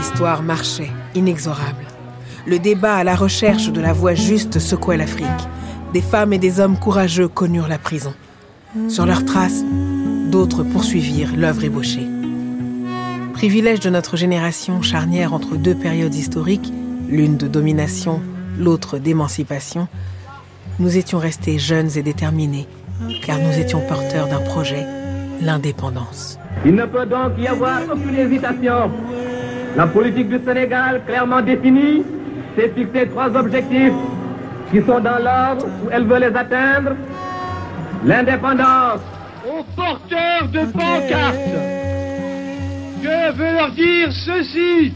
L'histoire marchait, inexorable. Le débat à la recherche de la voie juste secouait l'Afrique. Des femmes et des hommes courageux connurent la prison. Sur leurs traces, d'autres poursuivirent l'œuvre ébauchée. Privilège de notre génération charnière entre deux périodes historiques, l'une de domination, l'autre d'émancipation, nous étions restés jeunes et déterminés, car nous étions porteurs d'un projet, l'indépendance. Il ne peut donc y avoir aucune hésitation. La politique du Sénégal, clairement définie, s'est fixé trois objectifs qui sont dans l'ordre où elle veut les atteindre. L'indépendance. Aux porteurs de pancartes, je veux leur dire ceci.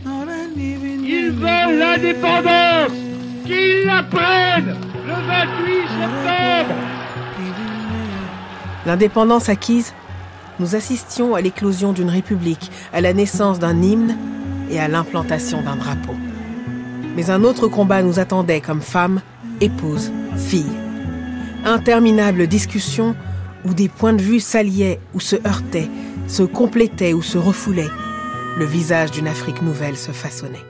Ils veulent l'indépendance. Qu'ils la prennent le 28 septembre. L'indépendance acquise, nous assistions à l'éclosion d'une république, à la naissance d'un hymne à l'implantation d'un drapeau. Mais un autre combat nous attendait comme femmes, épouses, filles. Interminables discussions où des points de vue s'alliaient ou se heurtaient, se complétaient ou se refoulaient. Le visage d'une Afrique nouvelle se façonnait.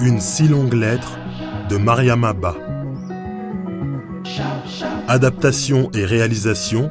Une si longue lettre de Mariama Ba. Adaptation et réalisation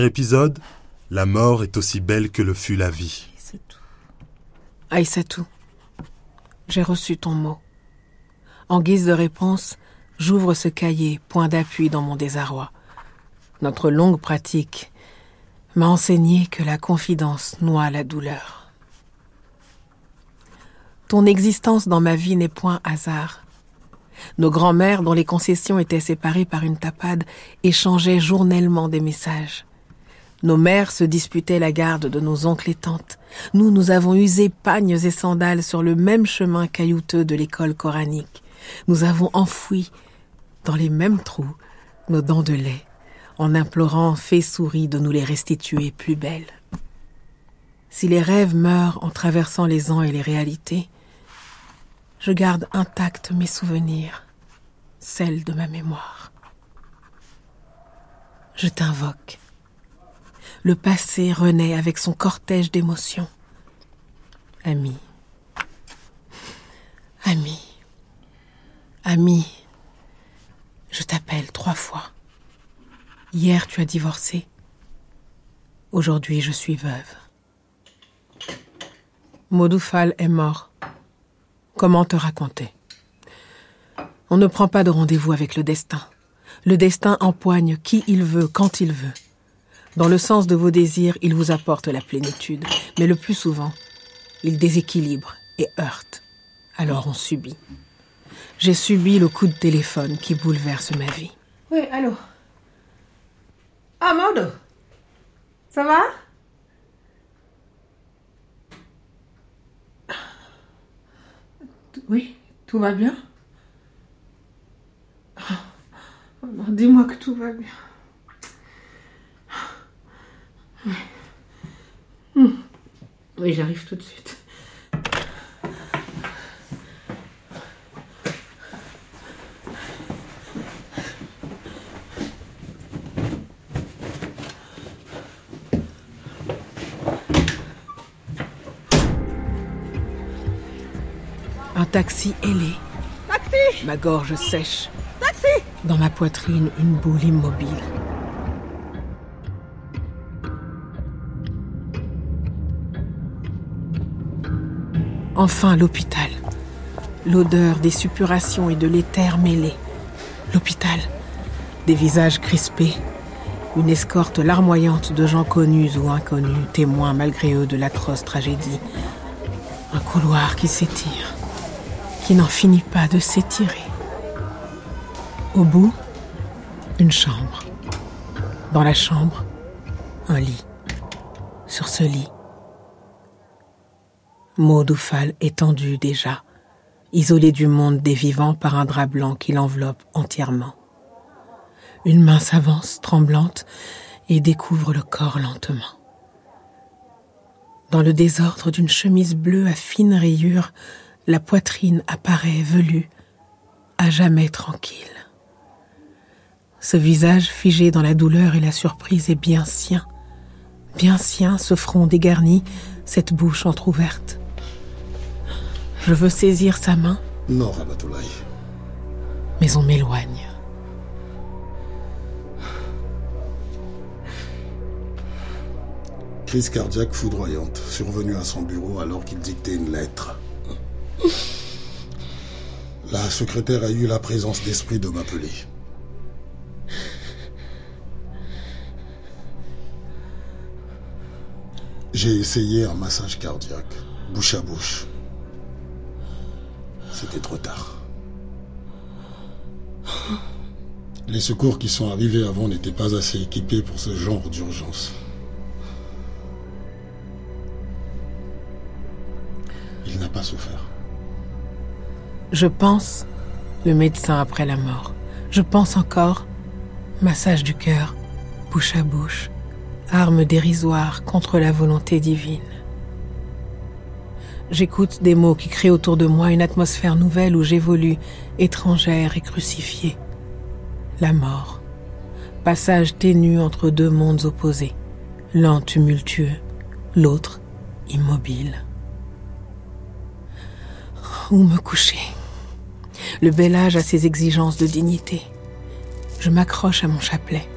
Épisode, la mort est aussi belle que le fut la vie. Aïssatou, j'ai reçu ton mot. En guise de réponse, j'ouvre ce cahier, point d'appui dans mon désarroi. Notre longue pratique m'a enseigné que la confidence noie la douleur. Ton existence dans ma vie n'est point hasard. Nos grands-mères, dont les concessions étaient séparées par une tapade, échangeaient journellement des messages. Nos mères se disputaient la garde de nos oncles et tantes. Nous, nous avons usé pagnes et sandales sur le même chemin caillouteux de l'école coranique. Nous avons enfoui, dans les mêmes trous, nos dents de lait, en implorant fées souris de nous les restituer plus belles. Si les rêves meurent en traversant les ans et les réalités, je garde intacts mes souvenirs, celles de ma mémoire. Je t'invoque. Le passé renaît avec son cortège d'émotions. Ami. Ami. Ami. Je t'appelle trois fois. Hier tu as divorcé. Aujourd'hui je suis veuve. Modoufal est mort. Comment te raconter? On ne prend pas de rendez-vous avec le destin. Le destin empoigne qui il veut, quand il veut. Dans le sens de vos désirs, il vous apporte la plénitude, mais le plus souvent, il déséquilibre et heurte. Alors on subit. J'ai subi le coup de téléphone qui bouleverse ma vie. Oui, allô Ah, Maude Ça va? Oui, tout va bien Dis-moi que tout va bien. Oui, oui j'arrive tout de suite. Un taxi ailé. Taxi Ma gorge sèche. Taxi Dans ma poitrine, une boule immobile. Enfin l'hôpital. L'odeur des suppurations et de l'éther mêlé. L'hôpital. Des visages crispés. Une escorte larmoyante de gens connus ou inconnus, témoins malgré eux de l'atroce tragédie. Un couloir qui s'étire, qui n'en finit pas de s'étirer. Au bout, Une chambre. Dans la chambre, un lit. Sur ce lit, Maud Oufal étendu déjà, isolé du monde des vivants par un drap blanc qui l'enveloppe entièrement. Une main s'avance, tremblante, et découvre le corps lentement. Dans le désordre d'une chemise bleue à fines rayures, la poitrine apparaît velue, à jamais tranquille. Ce visage figé dans la douleur et la surprise est bien sien, bien sien, ce front dégarni, cette bouche entr'ouverte. Je veux saisir sa main. Non, Ramatoulaye. Mais on m'éloigne. Crise cardiaque foudroyante, survenue à son bureau alors qu'il dictait une lettre. La secrétaire a eu la présence d'esprit de m'appeler. J'ai essayé un massage cardiaque, bouche à bouche. C'était trop tard. Les secours qui sont arrivés avant n'étaient pas assez équipés pour ce genre d'urgence. Il n'a pas souffert. Je pense le médecin après la mort. Je pense encore massage du cœur, bouche à bouche, arme dérisoire contre la volonté divine. J'écoute des mots qui créent autour de moi une atmosphère nouvelle où j'évolue, étrangère et crucifiée. La mort. Passage ténu entre deux mondes opposés. L'un tumultueux, l'autre immobile. Où me coucher? Le bel âge a ses exigences de dignité. Je m'accroche à mon chapelet.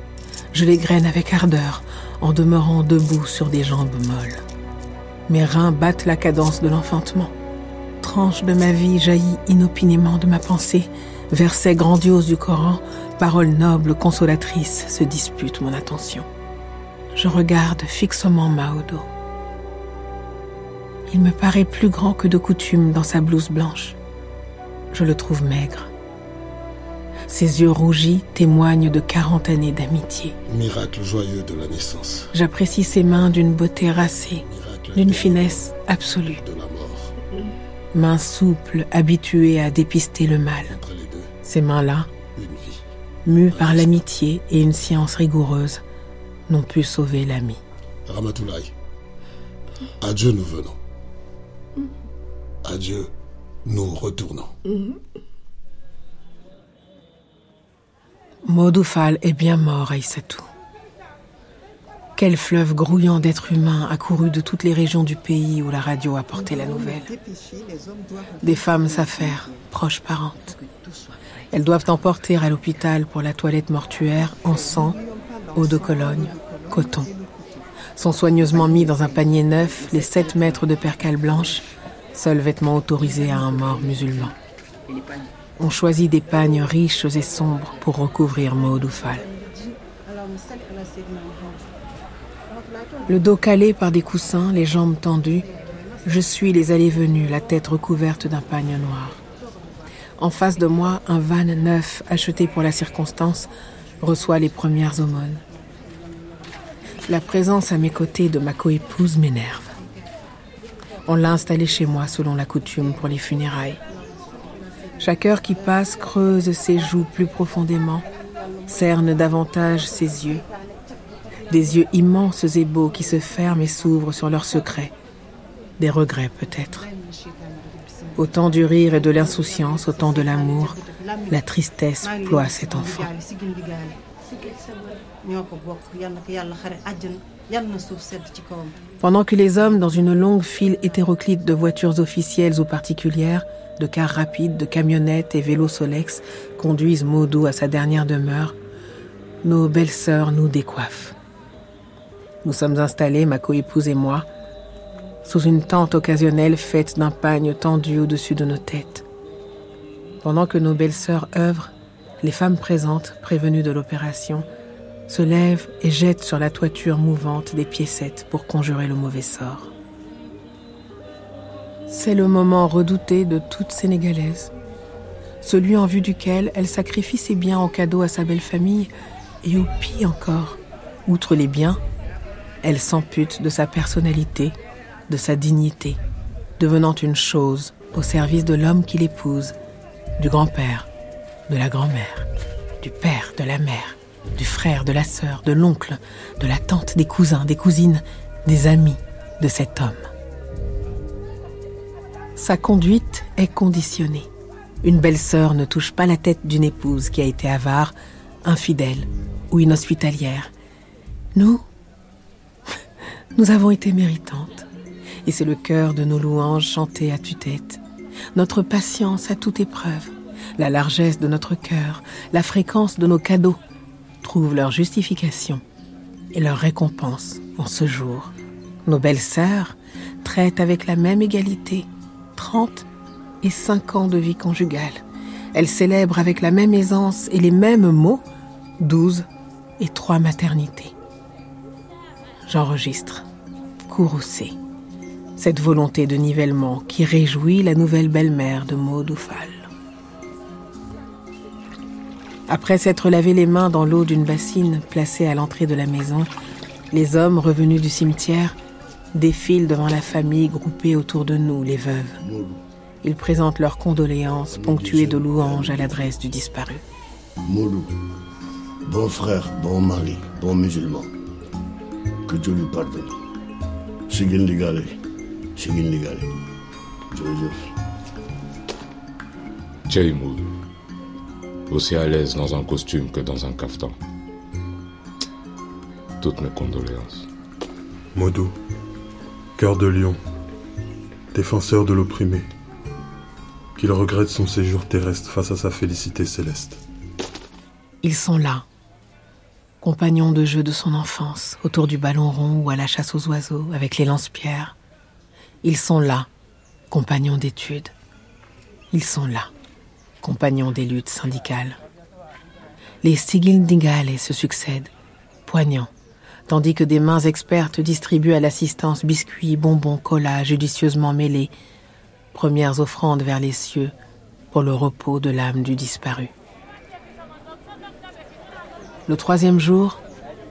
Je l'égrène avec ardeur en demeurant debout sur des jambes molles. Mes reins battent la cadence de l'enfantement. Tranche de ma vie jaillit inopinément de ma pensée. Verset grandiose du Coran, paroles nobles, consolatrices se disputent mon attention. Je regarde fixement Maodo. Il me paraît plus grand que de coutume dans sa blouse blanche. Je le trouve maigre. Ses yeux rougis témoignent de quarante années d'amitié. Miracle joyeux de la naissance. J'apprécie ses mains d'une beauté racée, d'une finesse absolue. De la mort. Mains souples, habituées à dépister le mal. Ces mains-là, mues par l'amitié et une science rigoureuse, n'ont pu sauver l'ami. Ramatoulaye. Adieu, nous venons. Adieu, nous retournons. Maudoufal est bien mort, Aïssatou. Quel fleuve grouillant d'êtres humains accourus de toutes les régions du pays où la radio a porté la nouvelle. Des femmes s'affairent, proches parentes. Elles doivent emporter à l'hôpital pour la toilette mortuaire encens, eau de Cologne, coton. Sont soigneusement mis dans un panier neuf les 7 mètres de percale blanche, seul vêtement autorisé à un mort musulman. On choisit des pagnes riches et sombres pour recouvrir Maudoufal. Le dos calé par des coussins, les jambes tendues, je suis les allées-venues, la tête recouverte d'un pagne noir. En face de moi, un van neuf, acheté pour la circonstance, reçoit les premières aumônes. La présence à mes côtés de ma coépouse m'énerve. On l'a installée chez moi selon la coutume pour les funérailles. Chaque heure qui passe creuse ses joues plus profondément, cerne davantage ses yeux. Des yeux immenses et beaux qui se ferment et s'ouvrent sur leurs secrets. Des regrets peut-être. Au temps du rire et de l'insouciance, au temps de l'amour, la tristesse ploie cet enfant. Pendant que les hommes, dans une longue file hétéroclite de voitures officielles ou particulières, de cars rapides, de camionnettes et vélos Solex, conduisent Maudou à sa dernière demeure, nos belles-sœurs nous décoiffent. Nous sommes installés, ma coépouse et moi, sous une tente occasionnelle faite d'un pagne tendu au-dessus de nos têtes. Pendant que nos belles-sœurs œuvrent, les femmes présentes, prévenues de l'opération, se lèvent et jettent sur la toiture mouvante des piécettes pour conjurer le mauvais sort. C'est le moment redouté de toute Sénégalaise. celui en vue duquel elle sacrifie ses biens en cadeau à sa belle famille, et au pire encore, outre les biens, elle s'ampute de sa personnalité, de sa dignité, devenant une chose au service de l'homme qui l'épouse, du grand-père, de la grand-mère, du père, de la mère, du frère, de la sœur, de l'oncle, de la tante, des cousins, des cousines, des amis de cet homme. Sa conduite est conditionnée. Une belle-sœur ne touche pas la tête d'une épouse qui a été avare, infidèle ou inhospitalière. Nous, nous avons été méritantes. Et c'est le cœur de nos louanges chanté à tue-tête. Notre patience à toute épreuve, la largesse de notre cœur, la fréquence de nos cadeaux trouvent leur justification et leur récompense en ce jour. Nos belles sœurs traitent avec la même égalité 30 et 5 ans de vie conjugale. Elles célèbrent avec la même aisance et les mêmes mots 12 et 3 maternités. J'enregistre. Courroucé. Cette volonté de nivellement qui réjouit la nouvelle belle-mère de Maud Oufal. Après s'être lavé les mains dans l'eau d'une bassine placée à l'entrée de la maison, les hommes revenus du cimetière défilent devant la famille groupée autour de nous, les veuves. Ils présentent leurs condoléances ponctuées de louanges à l'adresse du disparu. Moulou, bon frère, bon mari, bon musulman, que Dieu lui pardonne. Sigin Ligale, Sigin Ligale. Joseph. Jay Mood. Aussi à l'aise dans un costume que dans un caftan. Toutes mes condoléances. Modou, cœur de lion, défenseur de l'opprimé, qu'il regrette son séjour terrestre face à sa félicité céleste. Ils sont là, compagnons de jeu de son enfance, autour du ballon rond ou à la chasse aux oiseaux avec les lance-pierres. Ils sont là, compagnons d'études. Ils sont là, compagnons des luttes syndicales. Les sigildingales se succèdent, poignants, tandis que des mains expertes distribuent à l'assistance biscuits, bonbons, colas judicieusement mêlés, premières offrandes vers les cieux pour le repos de l'âme du disparu. Le troisième jour,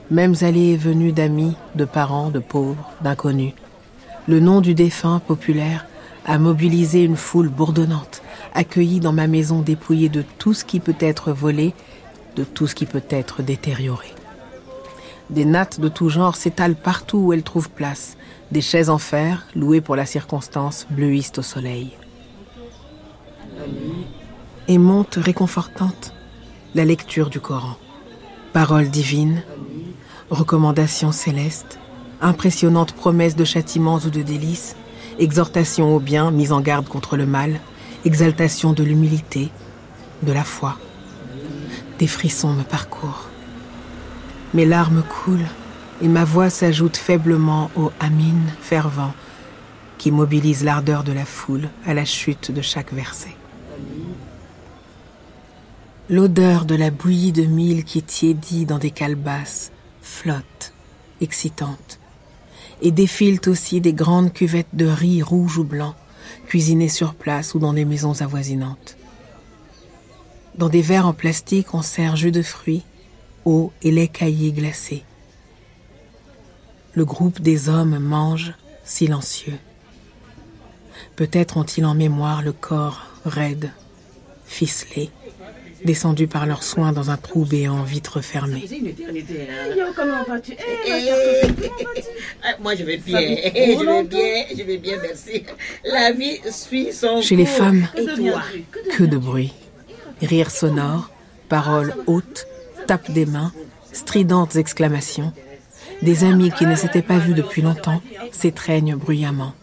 mêmes allées et venues d'amis, de parents, de pauvres, d'inconnus. Le nom du défunt populaire a mobilisé une foule bourdonnante, accueillie dans ma maison dépouillée de tout ce qui peut être volé, de tout ce qui peut être détérioré. Des nattes de tout genre s'étalent partout où elles trouvent place. Des chaises en fer, louées pour la circonstance, bleuissent au soleil. Et monte réconfortante la lecture du Coran. Paroles divines, recommandations célestes, impressionnantes promesses de châtiments ou de délices, exhortations au bien, mise en garde contre le mal, exaltation de l'humilité, de la foi. Des frissons me parcourent. Mes larmes coulent et ma voix s'ajoute faiblement au Amin fervent qui mobilise l'ardeur de la foule à la chute de chaque verset. L'odeur de la bouillie de mille qui tiédit dans des calebasses flotte, excitante, et défilent aussi des grandes cuvettes de riz rouge ou blanc, cuisinées sur place ou dans des maisons avoisinantes. Dans des verres en plastique, on sert jus de fruits, eau et lait caillé glacé. Le groupe des hommes mange, silencieux. Peut-être ont-ils en mémoire le corps raide, ficelé, descendu par leurs soins dans un trou béant vitre fermée. Eh, Moi, je vais bien. Fait Je vais bien. Je vais bien, merci. La vie suit son Chez les femmes, Et toi? que de bruit. Rires sonores, paroles hautes, tapes des mains, stridentes exclamations. Des amis qui ne s'étaient pas vus depuis longtemps s'étreignent bruyamment.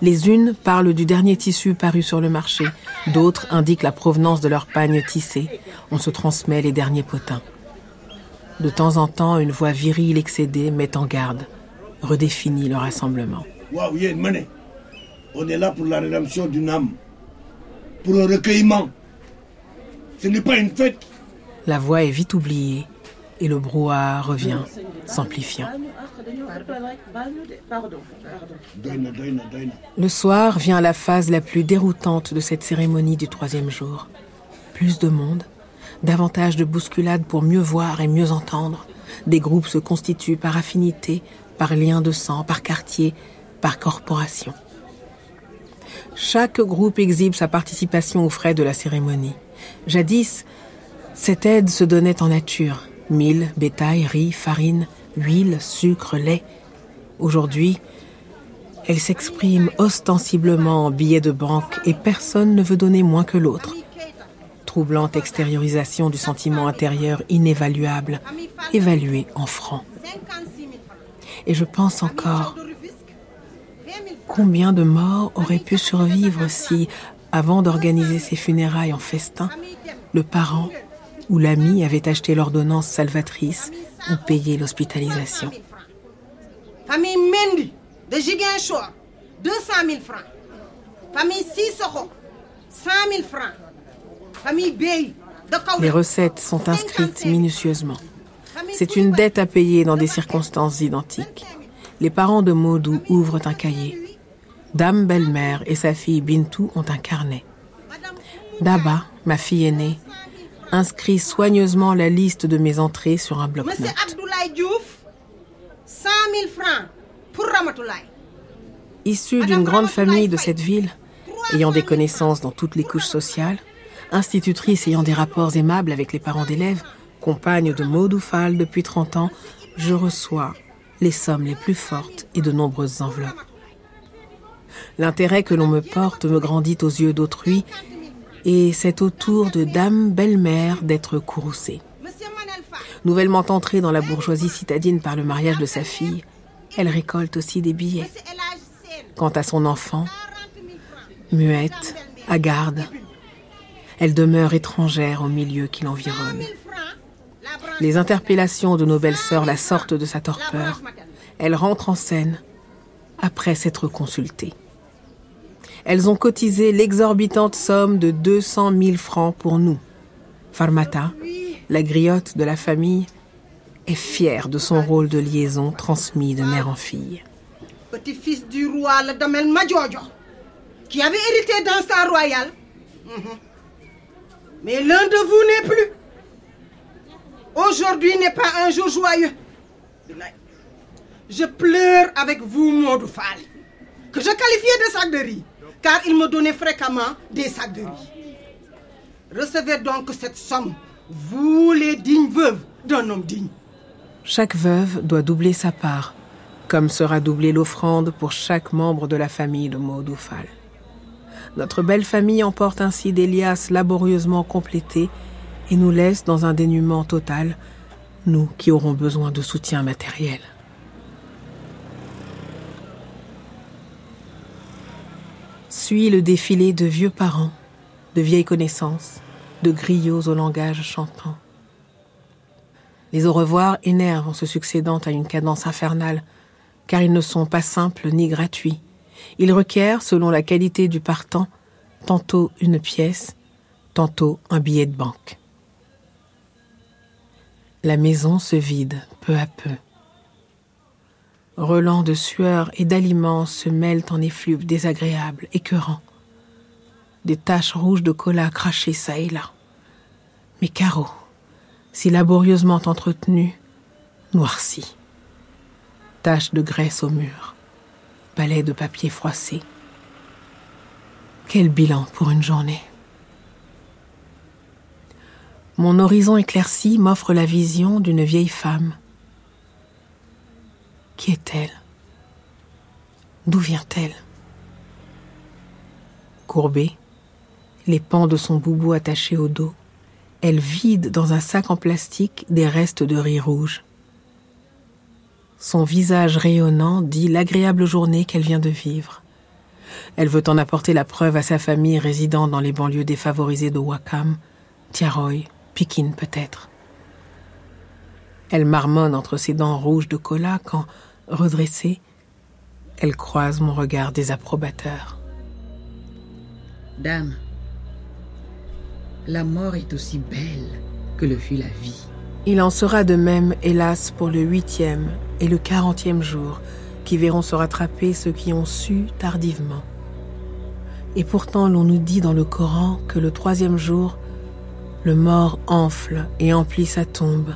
Les unes parlent du dernier tissu paru sur le marché, d'autres indiquent la provenance de leur pagne tissé. On se transmet les derniers potins. De temps en temps, une voix virile excédée met en garde, redéfinit le rassemblement. Waouh, yeah. On est là pour la rédemption d'une âme. Pour un recueillement. Ce n'est pas une fête. La voix est vite oubliée et le brouhaha revient, s'amplifiant. Le soir vient la phase la plus déroutante de cette cérémonie du troisième jour. plus de monde, davantage de bousculades pour mieux voir et mieux entendre. Des groupes se constituent par affinité, par lien de sang, par quartier, par corporation. Chaque groupe exhibe sa participation aux frais de la cérémonie. Jadis, cette aide se donnait en nature. Mille, bétail, riz, farine, huile, sucre, lait. Aujourd'hui, elle s'exprime ostensiblement en billets de banque et personne ne veut donner moins que l'autre. Troublante extériorisation du sentiment intérieur inévaluable, évalué en francs. Et je pense encore combien de morts auraient pu survivre si, avant d'organiser ses funérailles en festin, le parent ou l'ami avait acheté l'ordonnance salvatrice ou payé l'hospitalisation. Famille Mendy de Ziguinchor, 200 000 francs. Famille Sissoko, 100 000 francs. Famille Bey de Les recettes sont inscrites minutieusement. C'est une dette à payer dans des circonstances identiques. Les parents de Maudou ouvrent un cahier. Dame belle-mère et sa fille Bintou ont un carnet. Daba, ma fille aînée, inscrit soigneusement la liste de mes entrées sur un bloc-notes. Monsieur Abdoulaye Diouf, 100 000 francs pour Ramatoulaye. Issue d'une grande famille de cette ville, ayant des connaissances dans toutes les couches sociales, institutrice ayant des rapports aimables avec les parents d'élèves, compagne de Maudou Fall depuis 30 ans, je reçois les sommes les plus fortes et de nombreuses enveloppes. L'intérêt que l'on me porte me grandit aux yeux d'autrui, et c'est au tour de Dame Belle-Mère d'être courroucée. Nouvellement entrée dans la bourgeoisie citadine par le mariage de sa fille, elle récolte aussi des billets. Quant à son enfant, muette, hagarde, elle demeure étrangère au milieu qui l'environne. Les interpellations de nos belles-sœurs la sortent de sa torpeur. Elle rentre en scène après s'être consultée. Elles ont cotisé l'exorbitante somme de 200 000 francs pour nous. Farmata, la griotte de la famille, est fière de son rôle de liaison transmis de mère en fille. Petit-fils du roi, le Madjojo, qui avait hérité d'un sang royal. Mhm. Mais l'un de vous n'est plus. Aujourd'hui n'est pas un jour joyeux. Je pleure avec vous, Modou que je qualifiais de sac de riz, car il me donnait fréquemment des sacs de riz. Recevez donc cette somme, vous les dignes veuves d'un homme digne. Chaque veuve doit doubler sa part, comme sera doublée l'offrande pour chaque membre de la famille de Maudou Fall. Notre belle famille emporte ainsi des liasses laborieusement complétées et nous laisse dans un dénuement total, nous qui aurons besoin de soutien matériel. Suit le défilé de vieux parents, de vieilles connaissances, de griots au langage chantant. Les au revoir énervent en se succédant à une cadence infernale, car ils ne sont pas simples ni gratuits. Ils requièrent, selon la qualité du partant, tantôt une pièce, tantôt un billet de banque. La maison se vide peu à peu. Relents de sueur et d'aliments se mêlent en effluves désagréables, écœurants. Des taches rouges de cola crachées çà et là. Mes carreaux, si laborieusement entretenus, noircis. Taches de graisse au mur, balais de papier froissé. Quel bilan pour une journée. Mon horizon éclairci m'offre la vision d'une vieille femme. Qui est-elle? D'où vient-elle? Courbée, les pans de son boubou attachés au dos, elle vide dans un sac en plastique des restes de riz rouge. Son visage rayonnant dit l'agréable journée qu'elle vient de vivre. Elle veut en apporter la preuve à sa famille résidant dans les banlieues défavorisées de Wakam, Tiaroy, Pikin peut-être. Elle marmonne entre ses dents rouges de cola quand, redressée, elle croise mon regard désapprobateur. Dame, la mort est aussi belle que le fut la vie. Il en sera de même, hélas, pour le huitième et le quarantième jour, qui verront se rattraper ceux qui ont su tardivement. Et pourtant, l'on nous dit dans le Coran que le troisième jour Le mort enfle et emplit sa tombe.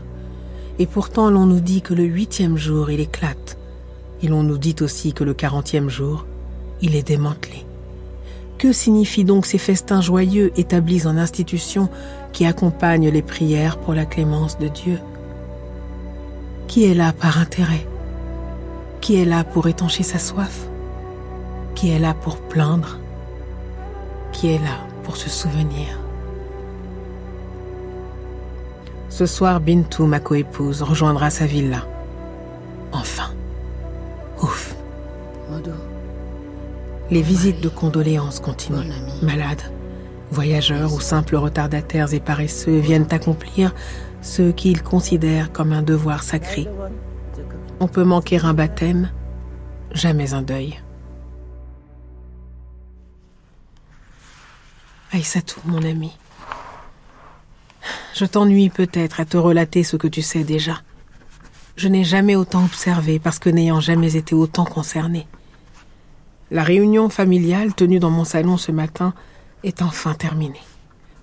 Et pourtant l'on nous dit que le huitième jour il éclate. Et l'on nous dit aussi que le quarantième jour il est démantelé. Que signifient donc ces festins joyeux établis en institution qui accompagnent les prières pour la clémence de Dieu? Qui est là par intérêt? Qui est là pour étancher sa soif? Qui est là pour plaindre? Qui est là pour se souvenir? Ce soir, Bintou, ma coépouse, rejoindra sa villa. Enfin. Ouf. Les visites de condoléances continuent. Malades, voyageurs ou simples retardataires et paresseux viennent accomplir ce qu'ils considèrent comme un devoir sacré. On peut manquer un baptême, jamais un deuil. Aïssatou, mon ami. Je t'ennuie peut-être à te relater ce que tu sais déjà. Je n'ai jamais autant observé parce que n'ayant jamais été autant concerné. La réunion familiale tenue dans mon salon ce matin est enfin terminée.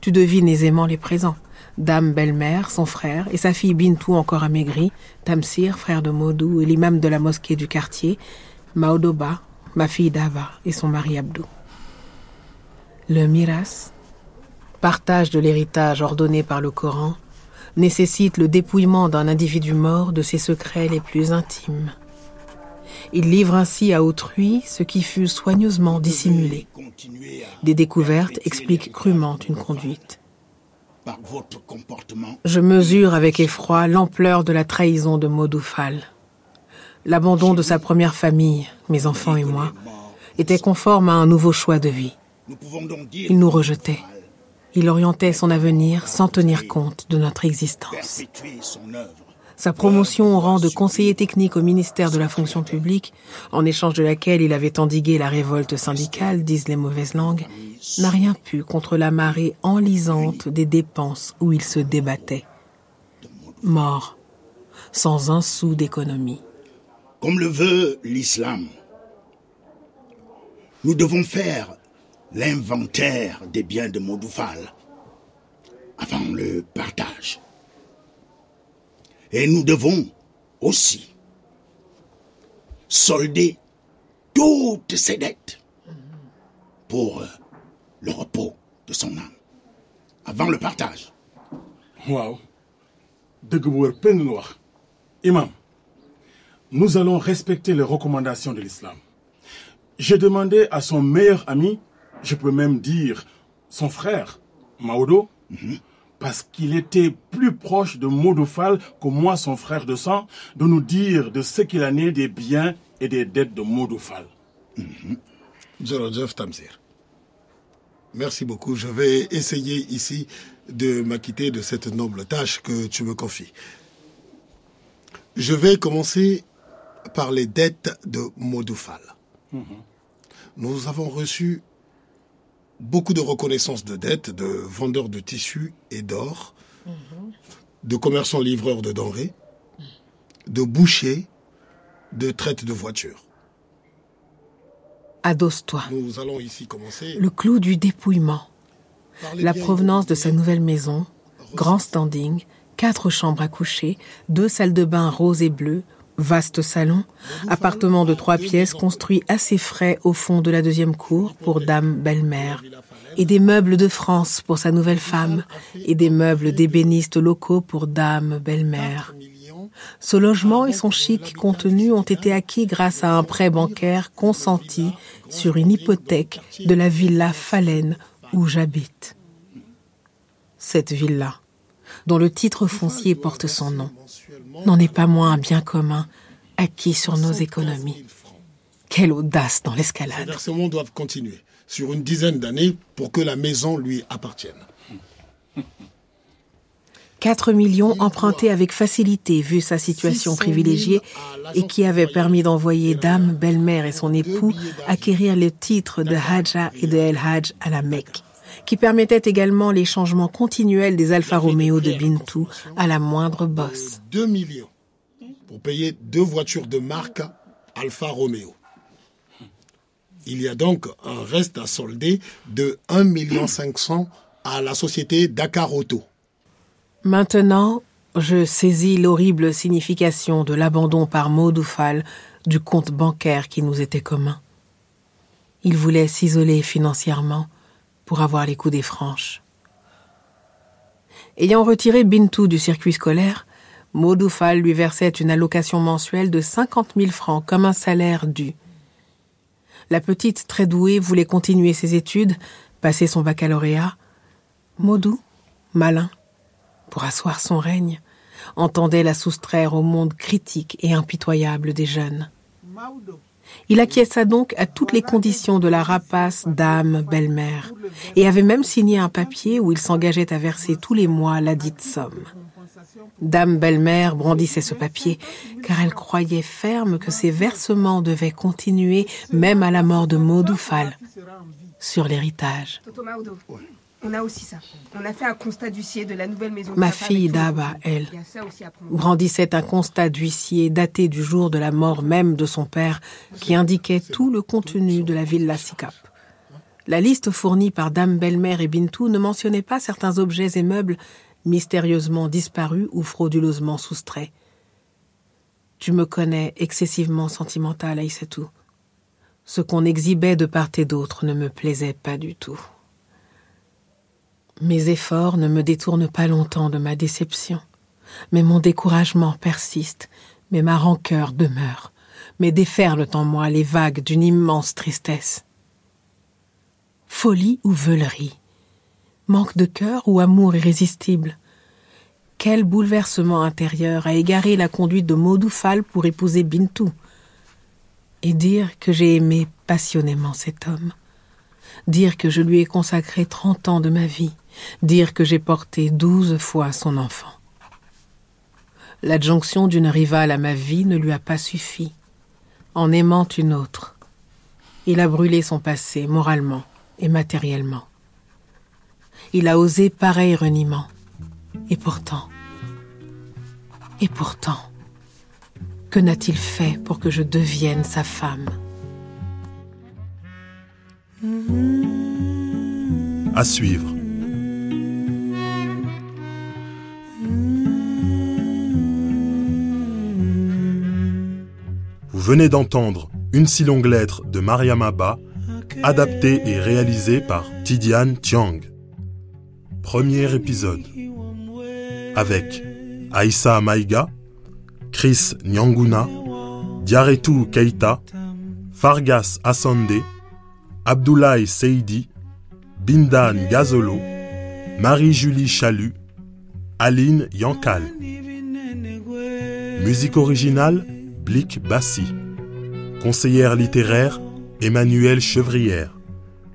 Tu devines aisément les présents. Dame belle-mère, son frère et sa fille Bintou encore amaigrie, Tamsir, frère de Modou et l'imam de la mosquée du quartier, Maodoba, ma fille Dava et son mari Abdou. Le miras, partage de l'héritage ordonné par le Coran, nécessite le dépouillement d'un individu mort de ses secrets les plus intimes. Il livre ainsi à autrui ce qui fut soigneusement dissimulé. Des découvertes expliquent crûment une conduite. Je mesure avec effroi l'ampleur de la trahison de Modoufal. L'abandon de sa première famille, mes enfants et moi, était conforme à un nouveau choix de vie. Il nous rejetait. Il orientait son avenir sans tenir compte de notre existence. Sa promotion au rang de conseiller technique au ministère de la fonction publique, en échange de laquelle il avait endigué la révolte syndicale, disent les mauvaises langues, n'a rien pu contre la marée enlisante des dépenses où il se débattait. Mort, sans un sou d'économie. Comme le veut l'islam, nous devons faire l'inventaire des biens de Modoufal avant le partage. Et nous devons aussi solder toutes ses dettes pour le repos de son âme avant le partage. Wow. Imam, nous allons respecter les recommandations de l'islam. J'ai demandé à son meilleur ami, je peux même dire son frère, Maodo, Mhm. parce qu'il était plus proche de Modofal que moi, son frère de sang, de nous dire de ce qu'il en est des biens et des dettes de Modofal. Jeff Tamsir. Merci beaucoup. Je vais essayer ici de m'acquitter de cette noble tâche que tu me confies. Je vais commencer par les dettes de Modoufal. Nous avons reçu beaucoup de reconnaissances de dettes de vendeurs de tissus et d'or, de commerçants livreurs de denrées, de bouchers, de traite de voitures. Adosse-toi. Nous allons ici commencer. Le clou du dépouillement. La provenance de sa nouvelle maison, grand standing, quatre chambres à coucher, deux salles de bain roses et bleues, vaste salon, appartement de trois pièces construit assez frais au fond de la deuxième cour pour dame belle-mère, et des meubles de France pour sa nouvelle femme, et des meubles d'ébénistes locaux pour dame belle-mère. Ce logement et son chic contenu ont été acquis grâce à un prêt bancaire consenti sur une hypothèque de la villa Falaine où j'habite. Cette villa, dont le titre foncier porte son nom, n'en est pas moins un bien commun acquis sur nos économies. Quelle audace dans l'escalade. versements doivent continuer sur une dizaine d'années pour que la maison lui appartienne. 4 millions empruntés avec facilité vu sa situation privilégiée et qui avait permis d'envoyer dame, belle-mère et son époux acquérir le titre de Hadja et de El Hadj à la Mecque, qui permettait également les changements continuels des Alfa Romeo de Bintou à la moindre bosse. 2 millions pour payer deux voitures de marque Alfa Romeo. Il y a donc un reste à solder de 1 500 à la société Dakar Auto Maintenant, je saisis l'horrible signification de l'abandon par Maudoufal du compte bancaire qui nous était commun. Il voulait s'isoler financièrement pour avoir les coups des franches. Ayant retiré Bintou du circuit scolaire, Maudoufal lui versait une allocation mensuelle de 50 000 francs comme un salaire dû. La petite, très douée, voulait continuer ses études, passer son baccalauréat. Maudou, malin, pour asseoir son règne, entendait la soustraire au monde critique et impitoyable des jeunes. Il acquiesça donc à toutes les conditions de la rapace dame belle-mère, et avait même signé un papier où il s'engageait à verser tous les mois la dite somme. Dame belle-mère brandissait ce papier, car elle croyait ferme que ces versements devaient continuer même à la mort de Maudoufal sur l'héritage. On a aussi ça. On a fait un constat d'huissier de la nouvelle maison. Ma fille Daba, elle, brandissait un constat d'huissier daté du jour de la mort même de son père qui indiquait tout le contenu de la villa Sikap. La liste fournie par Dame Belle-Mère et Bintou ne mentionnait pas certains objets et meubles mystérieusement disparus ou frauduleusement soustraits. Tu me connais excessivement sentimental, Aïssatou. Ce qu'on exhibait de part et d'autre ne me plaisait pas du tout. Mes efforts ne me détournent pas longtemps de ma déception, mais mon découragement persiste, mais ma rancœur demeure, mais déferlent en moi les vagues d'une immense tristesse. Folie ou veulerie Manque de cœur ou amour irrésistible Quel bouleversement intérieur a égaré la conduite de Maudoufal pour épouser Bintou Et dire que j'ai aimé passionnément cet homme? Dire que je lui ai consacré trente ans de ma vie dire que j'ai porté douze fois son enfant. L'adjonction d'une rivale à ma vie ne lui a pas suffi. En aimant une autre, il a brûlé son passé moralement et matériellement. Il a osé pareil reniement. Et pourtant, et pourtant, que n'a-t-il fait pour que je devienne sa femme? À suivre. venez d'entendre Une si longue lettre de Mariam Abba, adaptée et réalisée par Tidiane Tiang. Premier épisode. Avec Aïssa Maïga, Chris Nyanguna, Diaretu Keita, Fargas Assande, Abdoulaye Seidi, Bindan Gazolo, Marie-Julie Chalut, Aline Yankal. Musique originale Blic Bassi. Conseillère littéraire, Emmanuel Chevrière.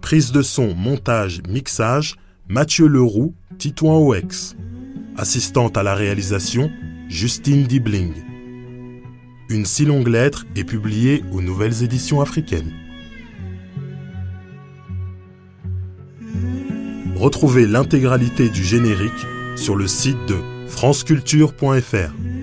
Prise de son, montage, mixage, Mathieu Leroux, Titouan OX. Assistante à la réalisation, Justine Dibling. Une si longue lettre est publiée aux Nouvelles Éditions africaines. Retrouvez l'intégralité du générique sur le site de franceculture.fr.